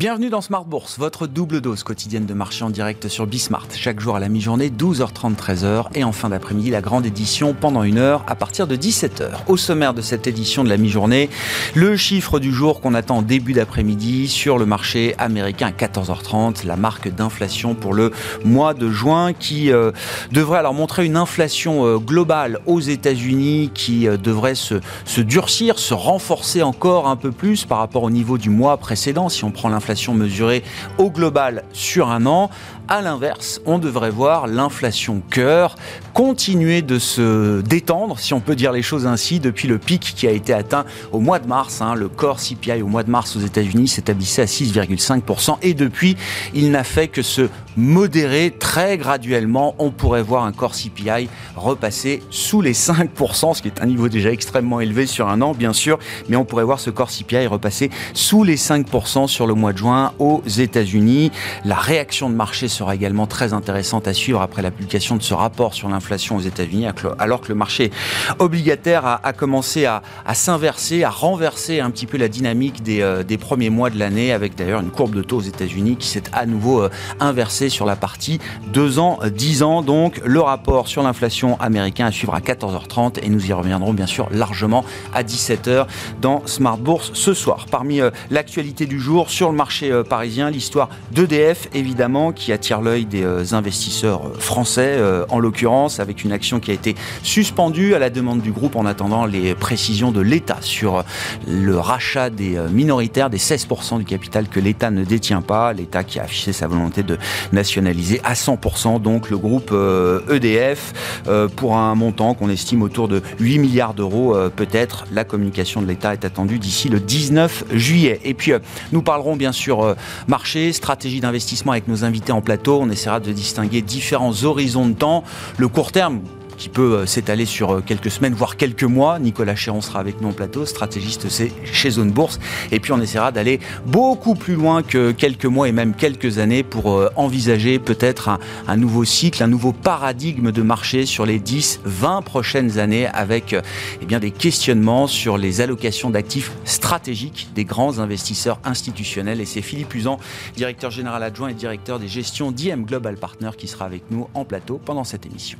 Bienvenue dans Smart Bourse, votre double dose quotidienne de marché en direct sur Bismart. Chaque jour à la mi-journée, 12h30, 13h. Et en fin d'après-midi, la grande édition pendant une heure à partir de 17h. Au sommaire de cette édition de la mi-journée, le chiffre du jour qu'on attend en début d'après-midi sur le marché américain à 14h30, la marque d'inflation pour le mois de juin qui euh, devrait alors montrer une inflation euh, globale aux États-Unis qui euh, devrait se, se durcir, se renforcer encore un peu plus par rapport au niveau du mois précédent si on prend l'inflation mesurée au global sur un an. À l'inverse, on devrait voir l'inflation cœur continuer de se détendre, si on peut dire les choses ainsi, depuis le pic qui a été atteint au mois de mars. Hein. le corps CPI au mois de mars aux États-Unis s'établissait à 6,5% et depuis, il n'a fait que se modérer très graduellement. On pourrait voir un corps CPI repasser sous les 5%, ce qui est un niveau déjà extrêmement élevé sur un an, bien sûr, mais on pourrait voir ce corps CPI repasser sous les 5% sur le mois de juin aux États-Unis. La réaction de marché sera également très intéressante à suivre après la publication de ce rapport sur l'inflation aux États-Unis, alors que le marché obligataire a, commencé à, s'inverser, à renverser un petit peu la dynamique des, euh, premiers mois de l'année, avec d'ailleurs une courbe de taux aux États-Unis qui s'est à nouveau euh, inversée sur la partie 2 ans, 10 ans. Donc le rapport sur l'inflation américain à suivre à 14h30 et nous y reviendrons bien sûr largement à 17h dans Smart Bourse ce soir. Parmi euh, l'actualité du jour sur le marché parisien, l'histoire d'EDF évidemment qui attire l'œil des euh, investisseurs euh, français, euh, en l'occurrence, avec une action qui a été suspendue à la demande du groupe en attendant les précisions de l'État sur le rachat des minoritaires, des 16% du capital que l'État ne détient pas. L'État qui a affiché sa volonté de nationaliser à 100% donc le groupe EDF e pour un montant qu'on estime autour de 8 milliards d'euros peut-être. La communication de l'État est attendue d'ici le 19 juillet. Et puis nous parlerons bien sûr marché, stratégie d'investissement avec nos invités en on essaiera de distinguer différents horizons de temps. Le court terme, qui peut euh, s'étaler sur euh, quelques semaines, voire quelques mois. Nicolas Chéron sera avec nous en plateau, stratégiste chez Zone Bourse. Et puis on essaiera d'aller beaucoup plus loin que quelques mois et même quelques années pour euh, envisager peut-être un, nouveau cycle, un nouveau paradigme de marché sur les 10, 20 prochaines années avec eh des questionnements sur les allocations d'actifs stratégiques des grands investisseurs institutionnels. Et c'est Philippe Usan, directeur général adjoint et directeur des gestions d'IM Global Partner qui sera avec nous en plateau pendant cette émission.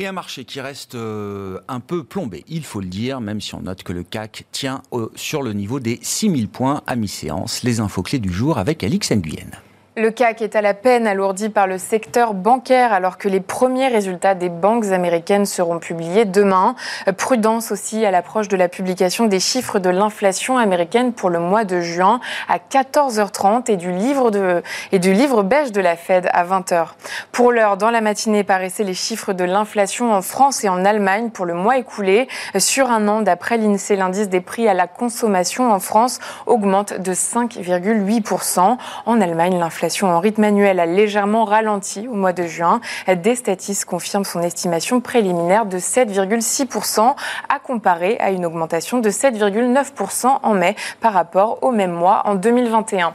Et un marché qui reste euh, un peu plombé, il faut le dire, même si on note que le CAC tient sur le niveau des 6000 points à mi-séance. Les infos clés du jour avec Alix Nguyen. Le CAC est à la peine alourdi par le secteur bancaire alors que les premiers résultats des banques américaines seront publiés demain. Prudence aussi à l'approche de la publication des chiffres de l'inflation américaine pour le mois de juin à 14h30 et du livre, de, et du livre beige de la Fed à 20h. Pour l'heure, dans la matinée, paraissaient les chiffres de l'inflation en France et en Allemagne pour le mois écoulé. Sur un an, d'après l'INSEE, l'indice des prix à la consommation en France augmente de 5,8%. En Allemagne, l'inflation en rythme annuel a légèrement ralenti au mois de juin. Destatis confirme son estimation préliminaire de 7,6% à comparer à une augmentation de 7,9% en mai par rapport au même mois en 2021.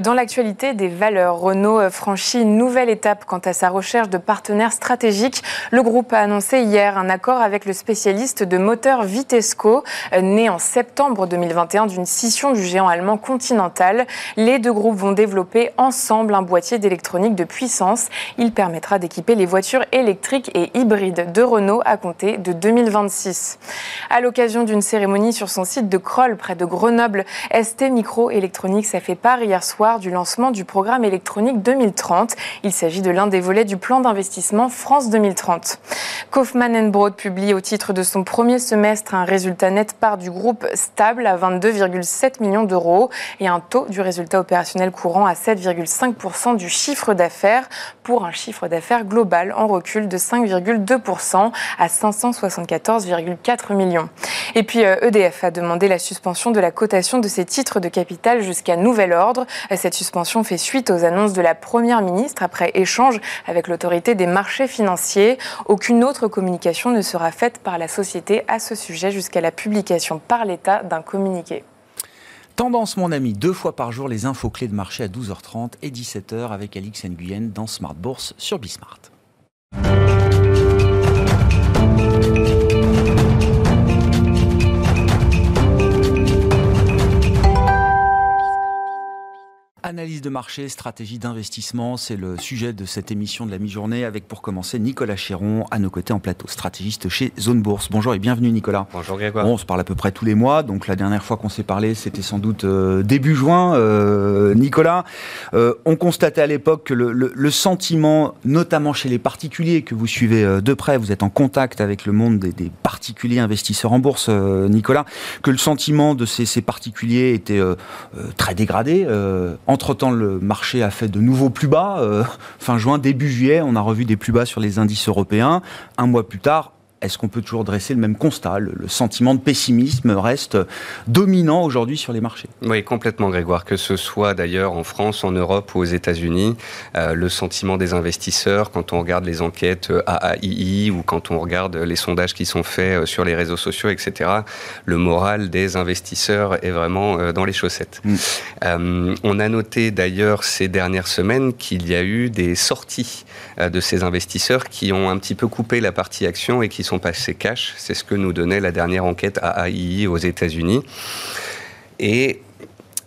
Dans l'actualité des valeurs, Renault franchit une nouvelle étape quant à sa recherche de partenaires stratégiques. Le groupe a annoncé hier un accord avec le spécialiste de moteurs Vitesco, né en septembre 2021 d'une scission du géant allemand Continental. Les deux groupes vont développer ensemble un boîtier d'électronique de puissance. Il permettra d'équiper les voitures électriques et hybrides de Renault à compter de 2026. À l'occasion d'une cérémonie sur son site de Kroll, près de Grenoble, ST Microelectronics a fait part hier soir du lancement du programme électronique 2030. Il s'agit de l'un des volets du plan d'investissement France 2030. Kaufmann Broad publie au titre de son premier semestre un résultat net part du groupe stable à 22,7 millions d'euros et un taux du résultat opérationnel courant à 7,5 5% du chiffre d'affaires pour un chiffre d'affaires global en recul de 5,2% à 574,4 millions. Et puis EDF euh, e a demandé la suspension de la cotation de ses titres de capital jusqu'à nouvel ordre. Cette suspension fait suite aux annonces de la Première ministre après échange avec l'autorité des marchés financiers. Aucune autre communication ne sera faite par la société à ce sujet jusqu'à la publication par l'État d'un communiqué. Tendance, mon ami, deux fois par jour, les infos clés de marché à 12h30 et 17h avec Alix Nguyen dans Smart Bourse sur Bismart. Analyse de marché, stratégie d'investissement, c'est le sujet de cette émission de la mi-journée avec pour commencer Nicolas Chéron à nos côtés en plateau, stratégiste chez Zone Bourse. Bonjour et bienvenue Nicolas. Bonjour Grégoire. on se parle à peu près tous les mois, donc la dernière fois qu'on s'est parlé c'était sans doute euh, début juin. Euh, Nicolas, euh, on constatait à l'époque que le, sentiment, notamment chez les particuliers que vous suivez de près, vous êtes en contact avec le monde des, particuliers investisseurs en bourse, Nicolas, que le sentiment de ces, particuliers était très dégradé. entre entre-temps, le marché a fait de nouveaux plus bas. Euh, fin juin, début juillet, on a revu des plus bas sur les indices européens. Un mois plus tard, est-ce qu'on peut toujours dresser le même constat le, sentiment de pessimisme reste dominant aujourd'hui sur les marchés? Oui, complètement, Grégoire. Que ce soit d'ailleurs en France, en Europe ou aux États-Unis, euh, le sentiment des investisseurs, quand on regarde les enquêtes AAII ou quand on regarde les sondages qui sont faits euh, sur les réseaux sociaux, etc., le moral des investisseurs est vraiment euh, dans les chaussettes. Mm. on a noté d'ailleurs ces dernières semaines qu'il y a eu des sorties de ces investisseurs qui ont un petit peu coupé la partie action et qui sont sont passés cash. C'est ce que nous donnait la dernière enquête AAII aux États-Unis. Et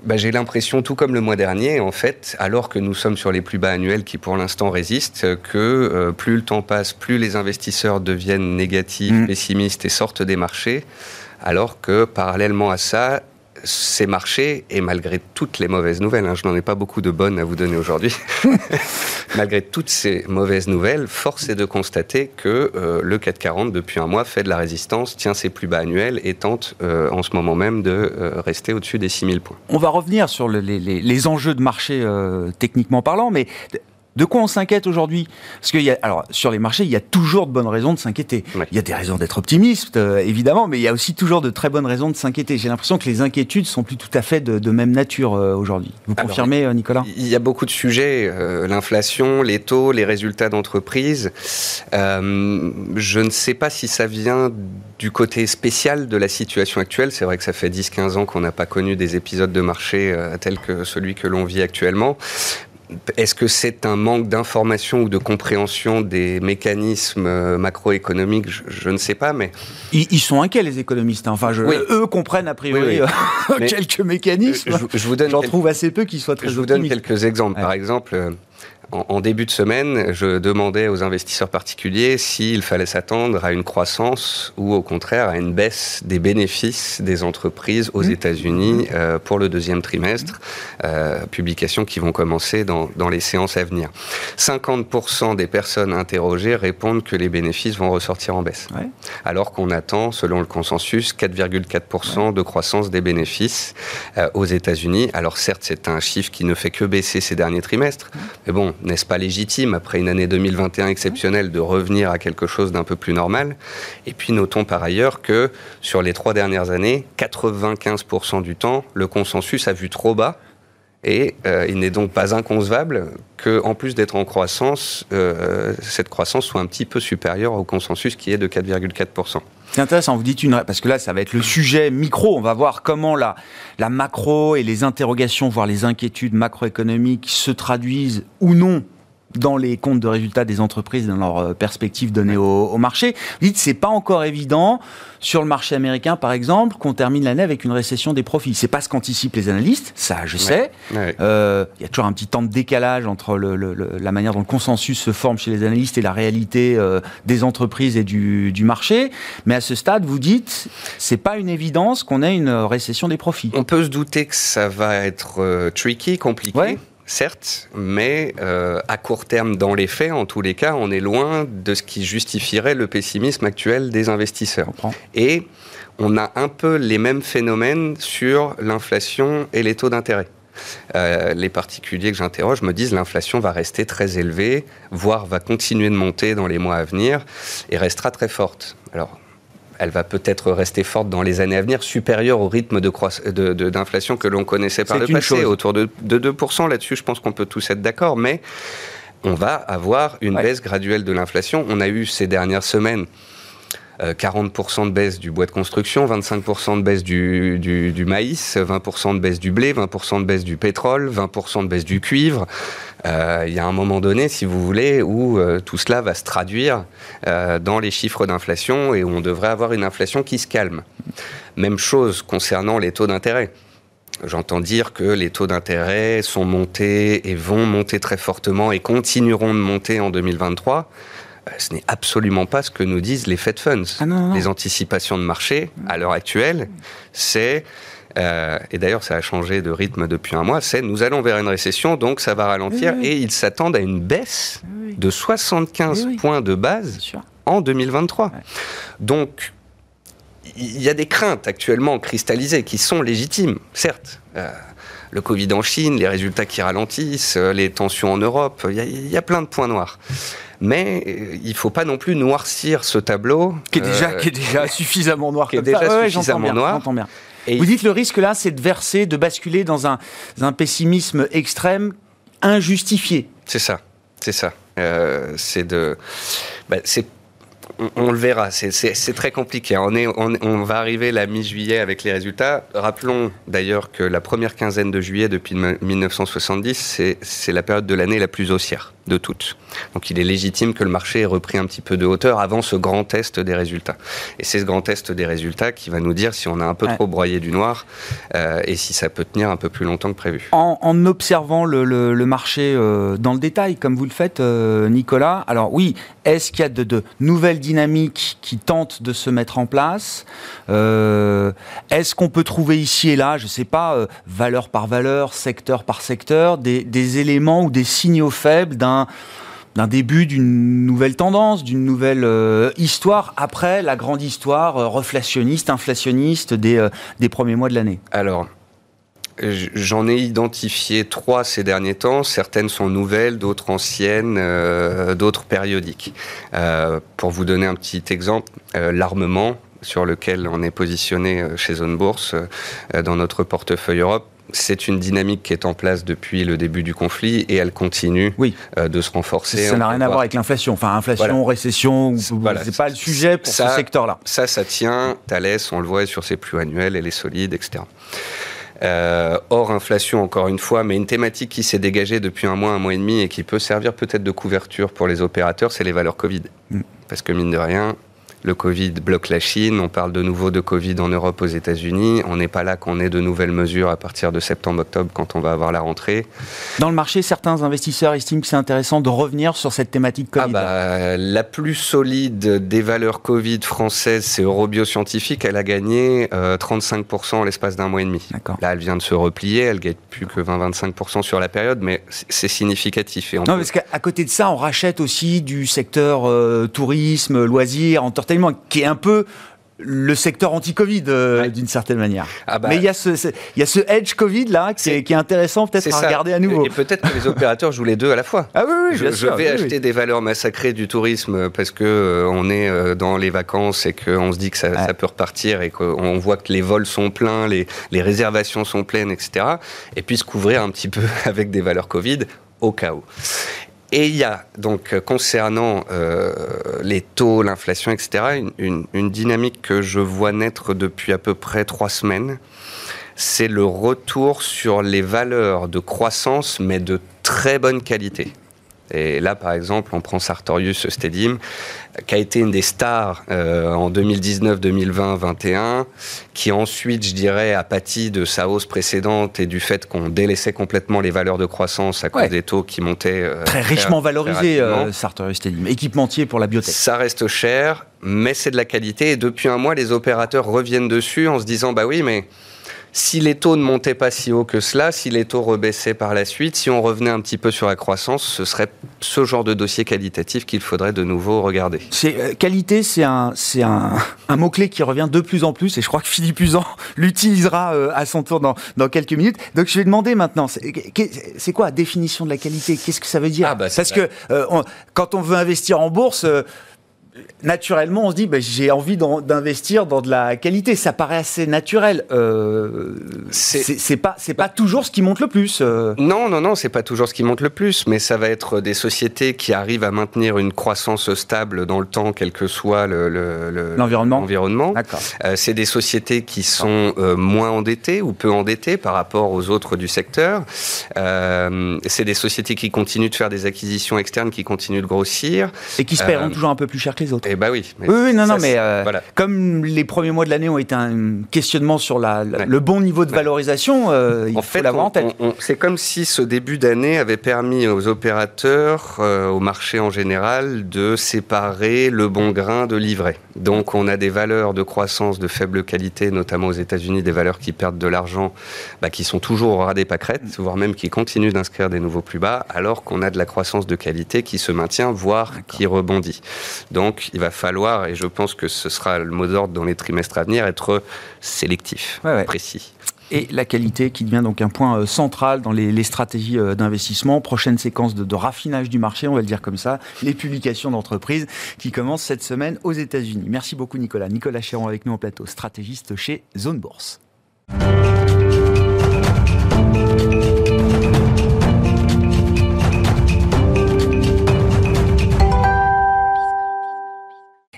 bah, j'ai l'impression, tout comme le mois dernier, en fait, alors que nous sommes sur les plus bas annuels qui pour l'instant résistent, que euh, plus le temps passe, plus les investisseurs deviennent négatifs, mmh. pessimistes et sortent des marchés, alors que parallèlement à ça, ces marchés, et malgré toutes les mauvaises nouvelles, hein, je n'en ai pas beaucoup de bonnes à vous donner aujourd'hui, malgré toutes ces mauvaises nouvelles, force est de constater que euh, le 440, depuis un mois, fait de la résistance, tient ses plus bas annuels et tente euh, en ce moment même de euh, rester au-dessus des 6000 points. On va revenir sur les, les, enjeux de marché techniquement parlant, mais de quoi on s'inquiète aujourd'hui? Parce que y a, alors, sur les marchés, il y a toujours de bonnes raisons de s'inquiéter. Il y a des raisons d'être optimiste, euh, évidemment, mais il y a aussi toujours de très bonnes raisons de s'inquiéter. J'ai l'impression que les inquiétudes sont plus tout à fait de, même nature euh, aujourd'hui. Vous confirmez, euh, Nicolas? Il y a beaucoup de sujets. L'inflation, les taux, les résultats d'entreprise. je ne sais pas si ça vient du côté spécial de la situation actuelle. C'est vrai que ça fait 10-15 ans qu'on n'a pas connu des épisodes de marché tels que celui que l'on vit actuellement. Est-ce que c'est un manque d'information ou de compréhension des mécanismes euh, macroéconomiques? Je, ne sais pas, mais... Ils, sont inquiets, les économistes. Hein. Enfin, eux comprennent a priori euh, quelques mécanismes. Je, vous donne J'en trouve assez peu qui soient très Je vous donne quelques exemples. Par exemple, en, début de semaine, je demandais aux investisseurs particuliers s'il fallait s'attendre à une croissance ou au contraire à une baisse des bénéfices des entreprises aux mmh. États-Unis euh, pour le deuxième trimestre, euh, publications qui vont commencer dans, les séances à venir. 50% des personnes interrogées répondent que les bénéfices vont ressortir en baisse, alors qu'on attend, selon le consensus, 4,4% de croissance des bénéfices euh, aux États-Unis. Alors certes, c'est un chiffre qui ne fait que baisser ces derniers trimestres, mais bon, n'est-ce pas légitime, après une année 2021 exceptionnelle, de revenir à quelque chose d'un peu plus normal Et puis notons par ailleurs que sur les trois dernières années, 95% du temps, le consensus a vu trop bas. Et euh, il n'est donc pas inconcevable que, en plus d'être en croissance, euh, cette croissance soit un petit peu supérieure au consensus qui est de 4,4%. C'est intéressant, vous dites une... Parce que là, ça va être le sujet micro. On va voir comment la, la macro et les interrogations, voire les inquiétudes macroéconomiques se traduisent ou non dans les comptes de résultats des entreprises, dans leurs euh, perspectives données au, marché. Vous dites, c'est pas encore évident sur le marché américain, par exemple, qu'on termine l'année avec une récession des profits. C'est pas ce qu'anticipent les analystes, ça, je sais. Euh, il y a toujours un petit temps de décalage entre le, la manière dont le consensus se forme chez les analystes et la réalité euh, des entreprises et du, du, marché. Mais à ce stade, vous dites, c'est pas une évidence qu'on ait une récession des profits. On peut se douter que ça va être tricky, compliqué certes, mais euh, à court terme, dans les faits, en tous les cas, on est loin de ce qui justifierait le pessimisme actuel des investisseurs. Et on a un peu les mêmes phénomènes sur l'inflation et les taux d'intérêt. Euh, les particuliers que j'interroge me disent l'inflation va rester très élevée, voire va continuer de monter dans les mois à venir et restera très forte. Alors, elle va peut-être rester forte dans les années à venir, supérieure au rythme d'inflation de que l'on connaissait par le passé, autour de, 2%. Là-dessus, je pense qu'on peut tous être d'accord, mais on va avoir une baisse graduelle de l'inflation. On a eu ces dernières semaines 40% de baisse du bois de construction, 25% de baisse du, du, maïs, 20% de baisse du blé, 20% de baisse du pétrole, 20% de baisse du cuivre. Il y a un moment donné, si vous voulez, où tout cela va se traduire dans les chiffres d'inflation et où on devrait avoir une inflation qui se calme. Même chose concernant les taux d'intérêt. J'entends dire que les taux d'intérêt sont montés et vont monter très fortement et continueront de monter en 2023. Euh, ce n'est absolument pas ce que nous disent les Fed Funds. Ah les anticipations de marché, à l'heure actuelle, c'est euh, et d'ailleurs, ça a changé de rythme depuis un mois. C'est nous allons vers une récession, donc ça va ralentir. Et ils s'attendent à une baisse de 75 points de base en 2023. Donc, il y a des craintes actuellement cristallisées qui sont légitimes, certes. Euh, le Covid en Chine, les résultats qui ralentissent, les tensions en Europe, il y, a plein de points noirs. Mais euh, il ne faut pas non plus noircir ce tableau. Qui est déjà, qui est déjà suffisamment noir. Qui est déjà suffisamment noir. Bien. Et Vous dites le risque là, c'est de verser, de basculer dans un, un pessimisme extrême injustifié. C'est ça, c'est ça. c'est de, bah, c'est on, le verra, c'est très compliqué. On, est, on, va arriver la mi-juillet avec les résultats. Rappelons d'ailleurs que la première quinzaine de juillet depuis 1970, c'est la période de l'année la plus haussière de toutes. Donc il est légitime que le marché ait repris un petit peu de hauteur avant ce grand test des résultats. Et c'est ce grand test des résultats qui va nous dire si on a un peu trop broyé du noir euh, et si ça peut tenir un peu plus longtemps que prévu. En, observant le, marché euh, dans le détail, comme vous le faites, euh, Nicolas, alors oui, est-ce qu'il y a de, nouvelles dynamiques qui tentent de se mettre en place? Est-ce qu'on peut trouver ici et là, je ne sais pas, valeur par valeur, secteur par secteur, des éléments ou des signaux faibles d'un début d'une nouvelle tendance, d'une nouvelle euh, histoire après la grande histoire euh, reflationniste, inflationniste des, euh, des premiers mois de l'année? Alors, J'en ai identifié trois ces derniers temps. Certaines sont nouvelles, d'autres anciennes, d'autres périodiques. pour vous donner un petit exemple, l'armement sur lequel on est positionné chez Zone Bourse dans notre portefeuille Europe c'est une dynamique qui est en place depuis le début du conflit et elle continue euh, de se renforcer. Ça n'a rien à voir avec l'inflation. Enfin, inflation, récession, voilà. c'est pas le sujet pour ce secteur-là. Ça, ça tient. Thales, on le voit sur ses plus annuels, elle est solide, etc. Euh, hors inflation, encore une fois, mais une thématique qui s'est dégagée depuis un mois, un mois et demi et qui peut servir peut-être de couverture pour les opérateurs, c'est les valeurs Covid. Mm. Parce que mine de rien, le Covid bloque la Chine, on parle de nouveau de Covid en Europe, aux États-Unis. On n'est pas là qu'on ait de nouvelles mesures à partir de septembre-octobre quand on va avoir la rentrée. Dans le marché, certains investisseurs estiment que c'est intéressant de revenir sur cette thématique Covid. Ah bah, la plus solide des valeurs Covid françaises, c'est Eurobioscientifique. Elle a gagné 35% euh, en l'espace d'un mois et demi. Là, elle vient de se replier. Elle gagne plus que 20-25% sur la période, mais c'est significatif. Et non, parce qu'à côté de ça, on rachète aussi du secteur euh, tourisme, loisirs, entertainment qui est un peu le secteur anti-Covid euh, d'une certaine manière. Ah bah. Mais il y, a ce, il y a ce edge Covid là qui est, qui est intéressant peut-être à regarder à nouveau. Et peut-être que les opérateurs jouent les deux à la fois. Ah oui, oui je, je vais acheter des valeurs massacrées du tourisme parce que euh, on est euh, dans les vacances et qu'on se dit que ça, ça peut repartir et qu'on voit que les vols sont pleins, les, les réservations sont pleines, etc. Et puis se couvrir un petit peu avec des valeurs Covid au cas où. Et il y a donc euh, concernant euh, les taux, l'inflation, etc., une, une, dynamique que je vois naître depuis à peu près trois semaines. C'est le retour sur les valeurs de croissance, mais de très bonne qualité. Et là, par exemple, on prend Sartorius Stedim, qui a été une des stars euh, en 2019, 2020, 2021, qui ensuite, je dirais, a pâti de sa hausse précédente et du fait qu'on délaissait complètement les valeurs de croissance à cause des taux qui montaient. Euh, très richement valorisé, euh, Sartorius Stedim. Équipementier pour la biotech. Ça reste cher, mais c'est de la qualité. Et depuis un mois, les opérateurs reviennent dessus en se disant, bah oui, mais si les taux ne montaient pas si haut que cela, si les taux rebaissaient par la suite, si on revenait un petit peu sur la croissance, ce serait ce genre de dossier qualitatif qu'il faudrait de nouveau regarder. C'est, euh, qualité, c'est un, c'est un, un mot-clé qui revient de plus en plus et je crois que Philippe Usan l'utilisera euh, à son tour dans, dans quelques minutes. Donc je vais demander maintenant, c'est, c'est quoi la définition de la qualité? Qu'est-ce que ça veut dire? Ah bah, Parce que euh, quand on veut investir en bourse, naturellement, on se dit, bah, j'ai envie d'investir dans de la qualité. Ça paraît assez naturel. Euh, c'est pas, c'est pas toujours ce qui monte le plus. Euh. Non, non, non, c'est pas toujours ce qui monte le plus, mais ça va être des sociétés qui arrivent à maintenir une croissance stable dans le temps, quel que soit l'environnement. Le, l'environnement. Euh, c'est des sociétés qui sont euh, moins endettées ou peu endettées par rapport aux autres du secteur. c'est des sociétés qui continuent de faire des acquisitions externes, qui continuent de grossir et qui se paieront toujours un peu plus cher que les autres. Eh bah oui. oui, oui, non, non, mais euh, comme les premiers mois de l'année ont été un questionnement sur la, le bon niveau de valorisation, euh, il en faut fait, l'avoir en tête. C'est comme si ce début d'année avait permis aux opérateurs, euh, au marché en général, de séparer le bon grain de l'ivraie. Donc on a des valeurs de croissance de faible qualité, notamment aux États-Unis, des valeurs qui perdent de l'argent, bah, qui sont toujours au ras des pâquerettes, voire même qui continuent d'inscrire des nouveaux plus bas, alors qu'on a de la croissance de qualité qui se maintient, voire qui rebondit. Donc il va falloir, et je pense que ce sera le mot d'ordre dans les trimestres à venir, être sélectif, précis et la qualité qui devient donc un point euh, central dans les, stratégies euh, d'investissement. Prochaine séquence de, raffinage du marché, on va le dire comme ça, les publications d'entreprises qui commencent cette semaine aux États-Unis. Merci beaucoup Nicolas. Nicolas Chéron avec nous en plateau, stratégiste chez Zone Bourse.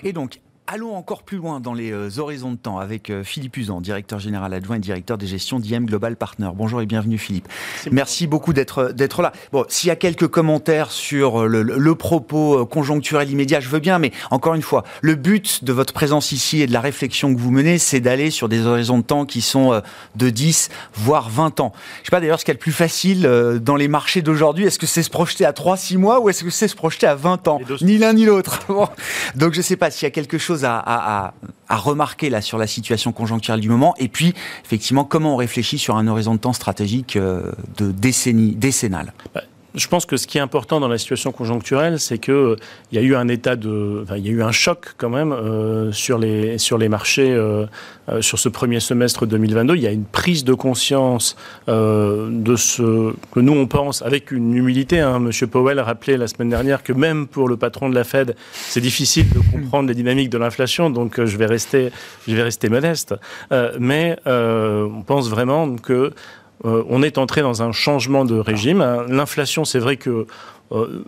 Et donc, Allons encore plus loin dans les euh, horizons de temps avec euh, Philippe Usan, directeur général adjoint et directeur des gestions d'IM Global Partner. Bonjour et bienvenue Philippe. Merci beaucoup d'être d'être là. Bon, s'il y a quelques commentaires sur euh, le, propos conjoncturel immédiat, je veux bien, mais encore une fois, le but de votre présence ici et de la réflexion que vous menez, c'est d'aller sur des horizons de temps qui sont de 10 voire 20 ans. Je sais pas d'ailleurs ce qu'il y a le plus facile dans les marchés d'aujourd'hui. Est-ce que c'est se projeter à 3-6 mois ou est-ce que c'est se projeter à 20 ans? Ni l'un ni l'autre. Donc je sais pas s'il y a quelque chose à, remarquer là sur la situation conjoncturelle du moment. Et puis, effectivement, comment on réfléchit sur un horizon de temps stratégique euh, de décennie, décennale? Bah, je pense que ce qui est important dans la situation conjoncturelle, c'est qu'il euh, y a eu un état de, il y a eu un choc quand même euh, sur les sur les marchés euh, sur ce premier semestre 2022. Il y a une prise de conscience de ce que nous on pense avec une humilité. Hein. Monsieur Powell a rappelé la semaine dernière que même pour le patron de la Fed, c'est difficile de comprendre les dynamiques de l'inflation. Donc je vais rester je vais rester modeste, mais on pense vraiment que euh, on est entré dans un changement de régime. L'inflation, c'est vrai que euh,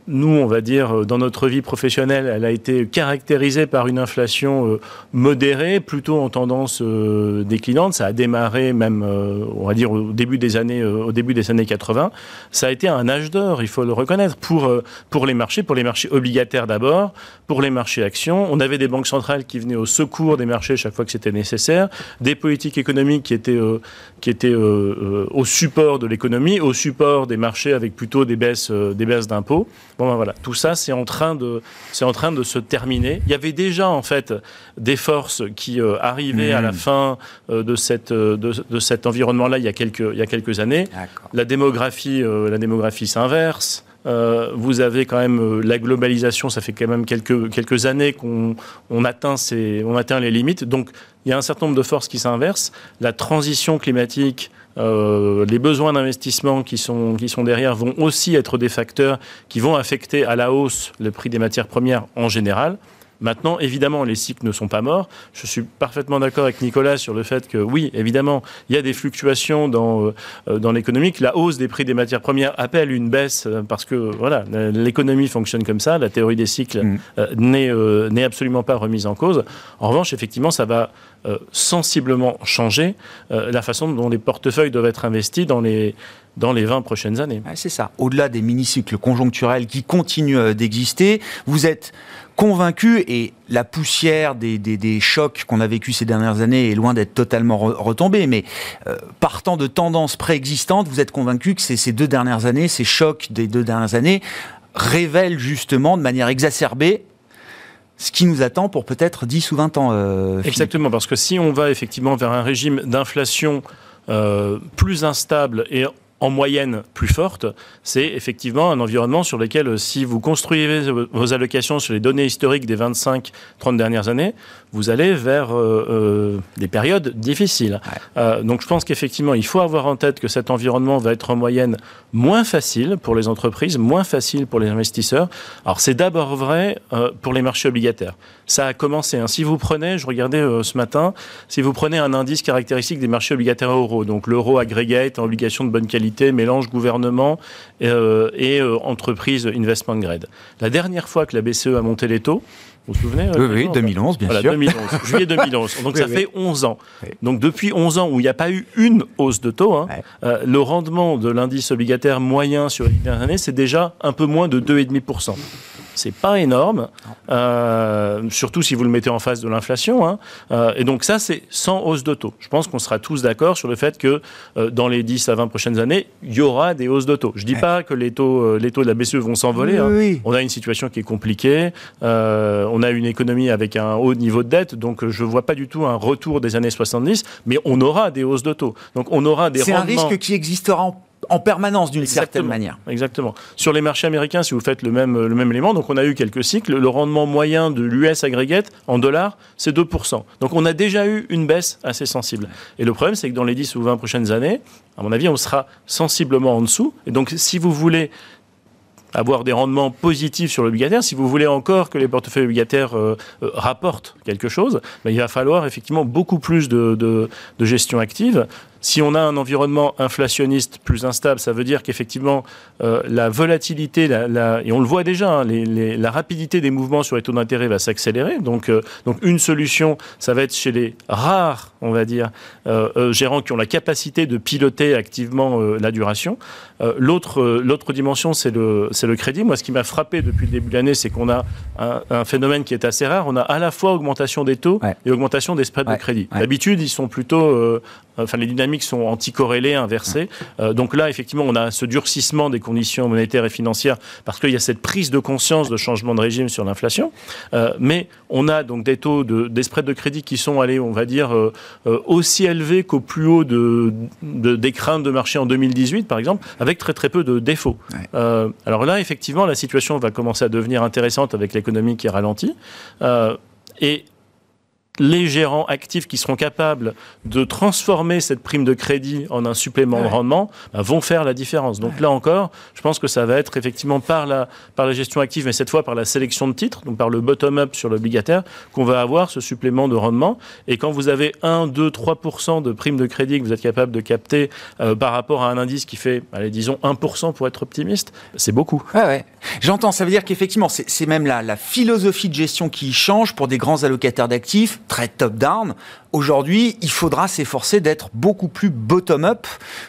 nous, on va dire, euh, dans notre vie professionnelle, elle a été caractérisée par une inflation euh, modérée, plutôt en tendance déclinante. Ça a démarré même, on va dire, au début des années, au début des années 80. Ça a été un âge d'or, il faut le reconnaître, pour, pour les marchés, pour les marchés obligataires d'abord, pour les marchés actions. On avait des banques centrales qui venaient au secours des marchés chaque fois que c'était nécessaire, des politiques économiques qui étaient, qui étaient au support de l'économie, au support des marchés avec plutôt des baisses, des baisses d'impôts Bon, ben voilà, tout ça, c'est en train de, c'est en train de se terminer. Il y avait déjà en fait des forces qui euh, arrivaient à la mmh. fin euh, de cette, euh, de, cet environnement-là il y a quelques, il y a quelques années. La démographie, la démographie s'inverse. vous avez quand même la globalisation, ça fait quand même quelques, quelques années qu'on on atteint, ces, on atteint les limites. Donc il y a un certain nombre de forces qui s'inversent. La transition climatique euh, les besoins d'investissement qui sont, qui sont derrière vont aussi être des facteurs qui vont affecter à la hausse le prix des matières premières en général. Maintenant, évidemment, les cycles ne sont pas morts. Je suis parfaitement d'accord avec Nicolas sur le fait que, oui, évidemment, il y a des fluctuations dans, euh, dans l'économie. La hausse des prix des matières premières appelle une baisse euh, parce que, voilà, l'économie fonctionne comme ça. La théorie des cycles mm. euh, n'est absolument pas remise en cause. En revanche, effectivement, ça va sensiblement changer la façon dont les portefeuilles doivent être investis dans les, dans les 20 prochaines années. c'est ça. Au-delà des mini-cycles conjoncturels qui continuent d'exister, vous êtes convaincu, et la poussière des, des, chocs qu'on a vécu ces dernières années est loin d'être totalement retombée, mais euh, partant de tendances préexistantes, vous êtes convaincu que ces deux dernières années, ces chocs des deux dernières années, révèlent justement de manière exacerbée ce qui nous attend pour peut-être 10 ou 20 ans. Euh, Exactement, parce que si on va effectivement vers un régime d'inflation euh, plus instable et en moyenne plus forte, c'est effectivement un environnement sur lequel, euh, si vous construisez vos allocations sur les données historiques des 25-30 dernières années, vous allez vers euh, euh, des périodes difficiles. donc je pense qu'effectivement, il faut avoir en tête que cet environnement va être en moyenne moins facile pour les entreprises, moins facile pour les investisseurs. Alors c'est d'abord vrai pour les marchés obligataires. Ça a commencé. Hein. Si vous prenez, je regardais ce matin, si vous prenez un indice caractéristique des marchés obligataires euros, donc l'euro aggregate en obligation de bonne qualité, mélange gouvernement euh, et euh, entreprise investment grade. La dernière fois que la BCE a monté les taux, vous vous souvenez Oui, oui 2011, bien sûr. 2011, juillet 2011. Donc ça fait 11 ans. Donc depuis 11 ans où il n'y a pas eu une hausse de taux, hein, euh, le rendement de l'indice obligataire moyen sur les dernières années, c'est déjà un peu moins de 2,5% c'est pas énorme, euh, surtout si vous le mettez en face de l'inflation. Hein. Euh, et donc ça, c'est sans hausse de taux. Je pense qu'on sera tous d'accord sur le fait que euh, dans les 10 à 20 prochaines années, il y aura des hausses de taux. Je dis pas que les taux, les taux de la BCE vont s'envoler. Hein. On a une situation qui est compliquée. on a une économie avec un haut niveau de dette, donc je vois pas du tout un retour des années 70, mais on aura des hausses de taux. Donc on aura des C'est un risque qui existera en en permanence d'une certaine manière. Exactement. Sur les marchés américains, si vous faites le même, le même élément, donc on a eu quelques cycles, le rendement moyen de l'US aggregate en dollars, c'est 2%. Donc on a déjà eu une baisse assez sensible. Et le problème, c'est que dans les 10 ou 20 prochaines années, à mon avis, on sera sensiblement en dessous. Et donc si vous voulez avoir des rendements positifs sur l'obligataire, si vous voulez encore que les portefeuilles obligataires euh, euh, rapportent quelque chose, ben, il va falloir effectivement beaucoup plus de, gestion active. Si on a un environnement inflationniste plus instable, ça veut dire qu'effectivement, euh, la volatilité, la, et on le voit déjà, hein, la rapidité des mouvements sur les taux d'intérêt va s'accélérer. Donc, euh, donc, une solution, ça va être chez les rares, on va dire, euh, gérants qui ont la capacité de piloter activement la duration. l'autre, l'autre dimension, c'est le, c'est le crédit. Moi, ce qui m'a frappé depuis le début de l'année, c'est qu'on a un, phénomène qui est assez rare. On a à la fois augmentation des taux et augmentation des spreads de crédit. D'habitude, ils sont plutôt, enfin, les dynamiques sont anticorrélées, inversées. Euh, donc là, effectivement, on a ce durcissement des conditions monétaires et financières parce qu'il y a cette prise de conscience de changement de régime sur l'inflation. Euh, mais on a donc des taux de, des spreads de crédit qui sont allés, on va dire, euh, aussi élevés qu'au plus haut de, des craintes de marché en 2018, par exemple, avec très très peu de défauts. alors là, effectivement, la situation va commencer à devenir intéressante avec l'économie qui ralentit. et les gérants actifs qui seront capables de transformer cette prime de crédit en un supplément de rendement bah, vont faire la différence. Donc là encore, je pense que ça va être effectivement par la, par la gestion active, mais cette fois par la sélection de titres, donc par le bottom-up sur l'obligataire, qu'on va avoir ce supplément de rendement. Et quand vous avez 1, 2, 3% de prime de crédit que vous êtes capable de capter euh, par rapport à un indice qui fait, allez, disons 1% pour être optimiste, c'est beaucoup. Ouais, ouais. J'entends, ça veut dire qu'effectivement, c'est même la, la philosophie de gestion qui change pour des grands allocataires d'actifs très top-down. Aujourd'hui, il faudra s'efforcer d'être beaucoup plus bottom-up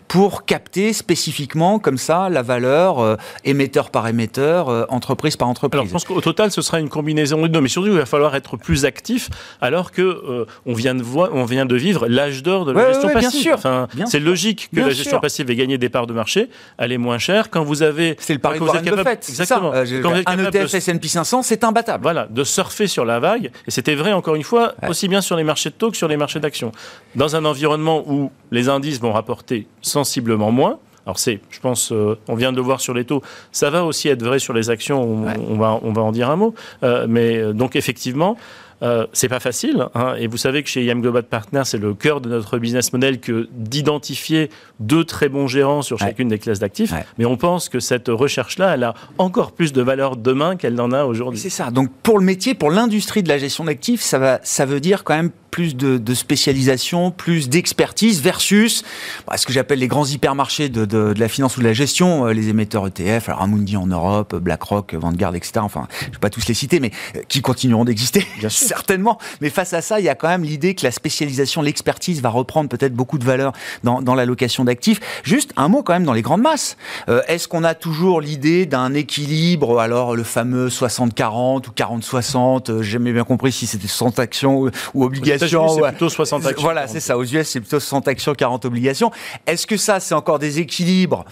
pour capter spécifiquement comme ça la valeur euh, émetteur par émetteur, euh, entreprise par entreprise. Alors, je pense qu'au total, ce sera une combinaison de deux, mais surtout, il va falloir être plus actif alors que euh, on vient de voir, on vient de vivre l'âge d'or de la gestion passive. Enfin, c'est logique que la gestion passive ait gagné des parts de marché, elle est moins chère quand vous avez. C'est le pari de Warren Buffett. Exactement. un ETF S&P 500, c'est imbattable. Voilà, de surfer sur la vague, et c'était vrai encore une fois aussi bien sur les marchés de taux que sur les marchés d'actions. Dans un environnement où les indices vont rapporter sensiblement moins, alors c'est, je pense, euh, on vient de le voir sur les taux, ça va aussi être vrai sur les actions, on, va, on va en dire un mot, euh, mais euh, donc effectivement, euh, c'est pas facile, hein, et vous savez que chez IM Global Partners, c'est le cœur de notre business model que d'identifier deux très bons gérants sur chacune des classes d'actifs. Mais on pense que cette recherche-là, elle a encore plus de valeur demain qu'elle n'en a aujourd'hui. C'est ça. Donc pour le métier, pour l'industrie de la gestion d'actifs, ça, va, ça veut dire quand même plus de, spécialisation, plus d'expertise versus bah, ce que j'appelle les grands hypermarchés de, de, la finance ou de la gestion, euh, les émetteurs ETF, alors Amundi en Europe, BlackRock, Vanguard, etc. Enfin, je ne vais pas tous les citer, mais euh, qui continueront d'exister, certainement. Mais face à ça, il y a quand même l'idée que la spécialisation, l'expertise va reprendre peut-être beaucoup de valeur dans, dans l'allocation d'actifs. Juste un mot quand même dans les grandes masses. Euh, est-ce qu'on a toujours l'idée d'un équilibre, alors le fameux 60-40 ou 40-60, j'ai jamais bien compris si c'était 60 actions ou, ou obligations c'est plutôt 60 actions. Voilà, c'est ça. Aux US, c'est plutôt 60 actions, 40 obligations. Est-ce que ça, c'est encore des équilibres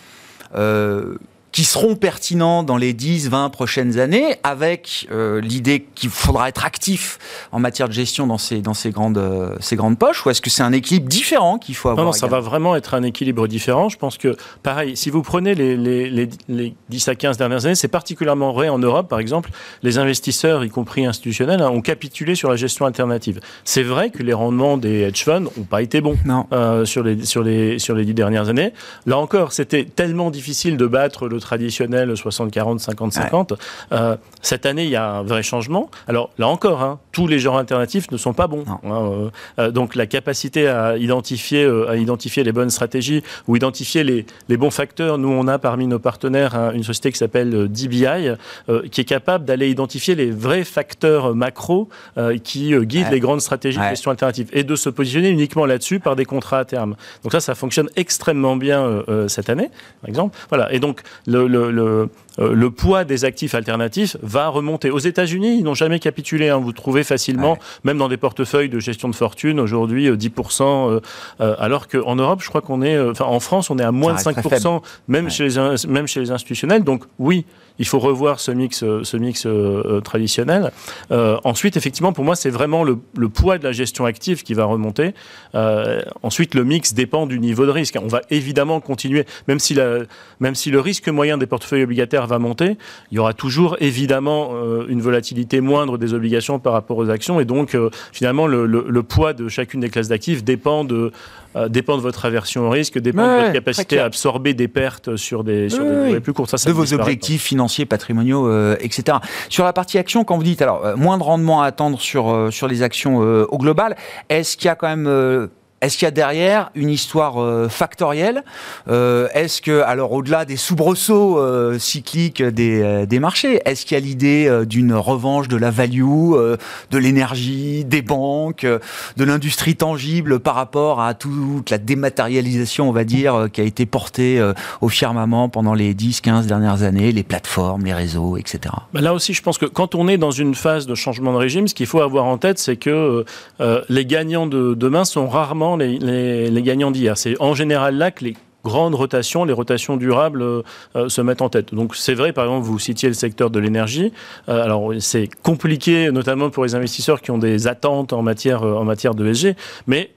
euh, qui seront pertinents dans les 10, 20 prochaines années, avec euh, l'idée qu'il faudra être actif en matière de gestion dans ces, dans ces, grandes, euh, ces grandes poches, ou est-ce que c'est un équilibre différent qu'il faut avoir Non, non ça va vraiment être un équilibre différent. Je pense que, pareil, si vous prenez les, les, les, 10 à 15 dernières années, c'est particulièrement vrai en Europe, par exemple, les investisseurs, y compris institutionnels, hein, ont capitulé sur la gestion alternative. C'est vrai que les rendements des hedge funds n'ont pas été bons euh, sur, les, sur, les, sur les 10 dernières années. Là encore, c'était tellement difficile de battre le traditionnel 60-40, 50-50. Euh, cette année, il y a un vrai changement. Alors là encore, hein, tous les genres alternatifs ne sont pas bons. Hein, euh, euh, donc la capacité à identifier, à identifier les bonnes stratégies ou identifier les, les, bons facteurs. Nous, on a parmi nos partenaires hein, une société qui s'appelle DBI, qui est capable d'aller identifier les vrais facteurs macro qui guident les grandes stratégies de gestion alternative et de se positionner uniquement là-dessus par des contrats à terme. Donc ça, ça fonctionne extrêmement bien cette année, par exemple. Voilà. Et donc le, le, euh, le, poids des actifs alternatifs va remonter. Aux États-Unis, ils n'ont jamais capitulé. Hein. Vous trouvez facilement, même dans des portefeuilles de gestion de fortune, aujourd'hui 10%, euh, euh, alors qu'en Europe, je crois qu'on est, enfin en France, on est à moins de 5%, même, chez les, même chez les institutionnels. Donc oui, il faut revoir ce mix, ce mix traditionnel. ensuite, effectivement, pour moi, c'est vraiment le, poids de la gestion active qui va remonter. ensuite, le mix dépend du niveau de risque. On va évidemment continuer, même si, la, même si le risque moyen des portefeuilles obligataires va monter, il y aura toujours évidemment euh, une volatilité moindre des obligations par rapport aux actions. Et donc, euh, finalement, le, poids de chacune des classes d'actifs dépend de, euh, dépend de votre aversion au risque, dépend de votre capacité à absorber des pertes sur des, sur des plus courtes. Ça, de vos objectifs financiers, patrimoniaux, etc. Sur la partie action, quand vous dites alors moins de rendement à attendre sur, sur les actions au global, est-ce qu'il y a quand même est-ce qu'il y a derrière une histoire euh, factorielle euh, Est-ce que, alors au-delà des soubresauts euh, cycliques des, des marchés, est-ce qu'il y a l'idée d'une revanche de la value, de l'énergie, des banques, de l'industrie tangible par rapport à toute la dématérialisation, on va dire, qui a été portée au firmament pendant les 10-15 dernières années, les plateformes, les réseaux, etc. Ben là aussi, je pense que quand on est dans une phase de changement de régime, ce qu'il faut avoir en tête, c'est que les gagnants de demain sont rarement les, gagnants d'hier. C'est en général là que les grandes rotations, les rotations durables euh, euh, se mettent en tête. Donc c'est vrai, par exemple, vous citiez le secteur de l'énergie. Euh, alors c'est compliqué, notamment pour les investisseurs qui ont des attentes en matière, en matière de mais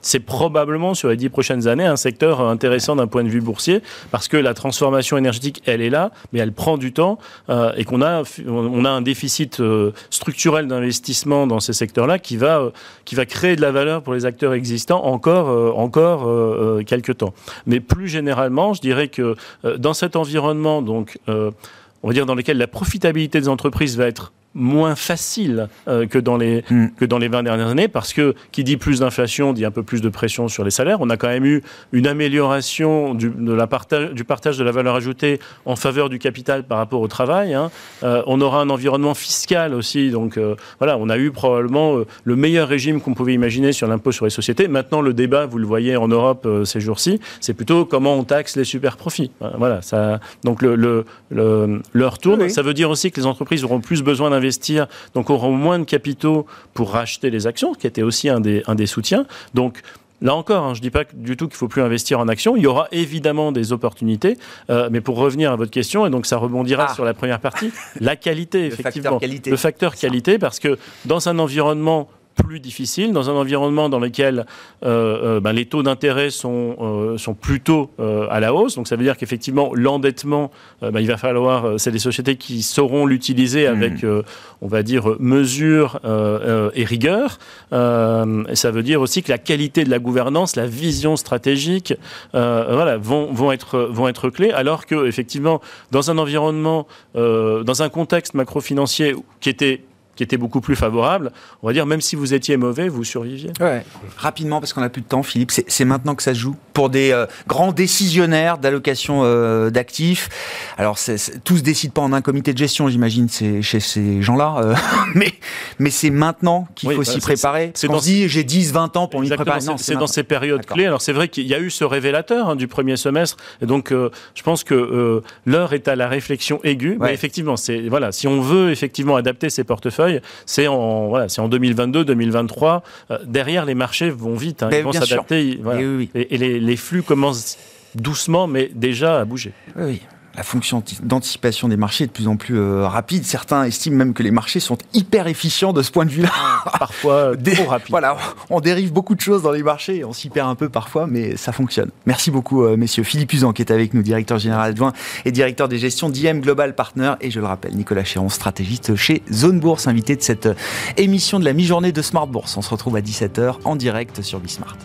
c'est probablement sur les dix prochaines années un secteur intéressant d'un point de vue boursier parce que la transformation énergétique, elle est là, mais elle prend du temps et qu'on a, on a un déficit structurel d'investissement dans ces secteurs-là qui va, qui va créer de la valeur pour les acteurs existants encore, encore quelques temps. Mais plus généralement, je dirais que euh, dans cet environnement, donc, euh, on va dire dans lequel la profitabilité des entreprises va être moins facile euh, que, dans les, hmm. que dans les 20 dernières années, parce que qui dit plus d'inflation dit un peu plus de pression sur les salaires. On a quand même eu une amélioration du, de la partage, du partage de la valeur ajoutée en faveur du capital par rapport au travail. Hein. Euh, on aura un environnement fiscal aussi. Donc euh, voilà, on a eu probablement le meilleur régime qu'on pouvait imaginer sur l'impôt sur les sociétés. Maintenant, le débat, vous le voyez en Europe ces jours-ci, c'est plutôt comment on taxe les super profits. Voilà, ça, donc le, le, le leur tourne. Ça veut dire aussi que les entreprises auront plus besoin d'investir investir, donc auront moins de capitaux pour racheter les actions, qui était aussi un des, un des soutiens. Donc, Là encore, hein, je ne dis pas du tout qu'il ne faut plus investir en actions. Il y aura évidemment des opportunités. Euh, mais pour revenir à votre question, et donc ça rebondira ah. sur la première partie, la qualité, effectivement. qualité. Le facteur qualité, parce que dans un environnement plus difficile, dans un environnement dans lequel euh, euh, ben, les taux d'intérêt sont, euh, sont plutôt à la hausse. Donc ça veut dire qu'effectivement, l'endettement, ben, il va falloir, c'est des sociétés qui sauront l'utiliser hmm. avec, on va dire, mesure et rigueur. et ça veut dire aussi que la qualité de la gouvernance, la vision stratégique, voilà, vont, vont, être, vont être clés, alors que effectivement, dans un environnement, dans un contexte macro-financier qui était qui était beaucoup plus favorable, on va dire, même si vous étiez mauvais, vous surviviez. Ouais. Rapidement, parce qu'on n'a plus de temps, Philippe, c'est maintenant que ça se joue. Pour des euh, grands décisionnaires d'allocation euh, d'actifs, alors c tout se décide pas en un comité de gestion, j'imagine, chez ces gens-là, euh, mais, mais c'est maintenant qu'il faut bah, s'y préparer. C'est dans dit, j'ai 10, 20 ans pour m'y préparer. C'est dans ces périodes clés. Alors c'est vrai qu'il y a eu ce révélateur hein, du premier semestre, et donc je pense que l'heure est à la réflexion aiguë. Mais effectivement, c'est voilà, si on veut effectivement adapter ses portefeuilles, c'est en, voilà, en 2022, 2023. Euh, derrière, les marchés vont vite, hein, ils vont s'adapter. Et, les, flux commencent doucement, mais déjà à bouger. Oui, oui la fonction d'anticipation des marchés est de plus en plus euh, rapide. Certains estiment même que les marchés sont hyper efficients de ce point de vue-là. Parfois trop rapide. Voilà, on dérive beaucoup de choses dans les marchés, on s'y perd un peu parfois, mais ça fonctionne. Merci beaucoup, euh, messieurs. Philippe Usan, qui est avec nous, directeur général adjoint et directeur des gestions d'IM Global Partner. Et je le rappelle, Nicolas Chéron, stratégiste chez Zone Bourse, invité de cette euh, émission de la mi-journée de Smart Bourse. On se retrouve à 17h en direct sur Bismart.